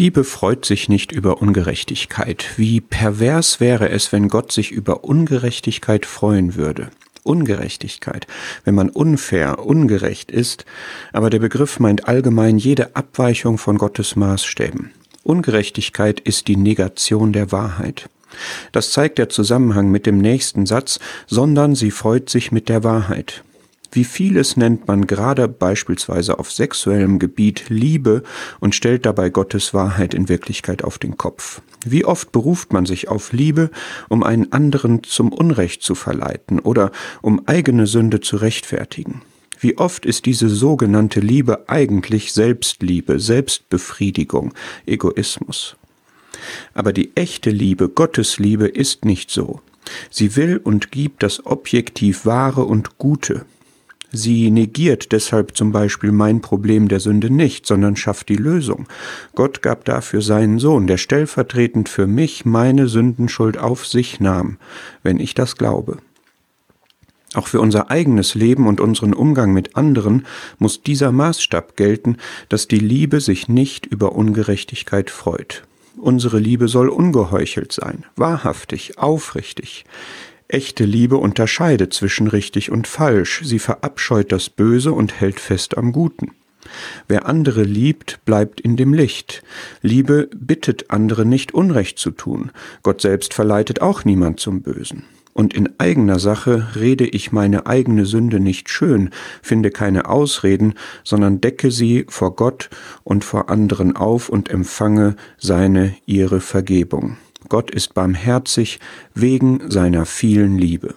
Liebe freut sich nicht über Ungerechtigkeit. Wie pervers wäre es, wenn Gott sich über Ungerechtigkeit freuen würde. Ungerechtigkeit, wenn man unfair, ungerecht ist, aber der Begriff meint allgemein jede Abweichung von Gottes Maßstäben. Ungerechtigkeit ist die Negation der Wahrheit. Das zeigt der Zusammenhang mit dem nächsten Satz, sondern sie freut sich mit der Wahrheit. Wie vieles nennt man gerade beispielsweise auf sexuellem Gebiet Liebe und stellt dabei Gottes Wahrheit in Wirklichkeit auf den Kopf. Wie oft beruft man sich auf Liebe, um einen anderen zum Unrecht zu verleiten oder um eigene Sünde zu rechtfertigen. Wie oft ist diese sogenannte Liebe eigentlich Selbstliebe, Selbstbefriedigung, Egoismus. Aber die echte Liebe, Gottes Liebe ist nicht so. Sie will und gibt das objektiv Wahre und Gute, Sie negiert deshalb zum Beispiel mein Problem der Sünde nicht, sondern schafft die Lösung. Gott gab dafür seinen Sohn, der stellvertretend für mich meine Sündenschuld auf sich nahm, wenn ich das glaube. Auch für unser eigenes Leben und unseren Umgang mit anderen muss dieser Maßstab gelten, dass die Liebe sich nicht über Ungerechtigkeit freut. Unsere Liebe soll ungeheuchelt sein, wahrhaftig, aufrichtig. Echte Liebe unterscheidet zwischen richtig und falsch, sie verabscheut das Böse und hält fest am Guten. Wer andere liebt, bleibt in dem Licht. Liebe bittet andere nicht Unrecht zu tun. Gott selbst verleitet auch niemand zum Bösen. Und in eigener Sache rede ich meine eigene Sünde nicht schön, finde keine Ausreden, sondern decke sie vor Gott und vor anderen auf und empfange seine, ihre Vergebung. Gott ist barmherzig wegen seiner vielen Liebe.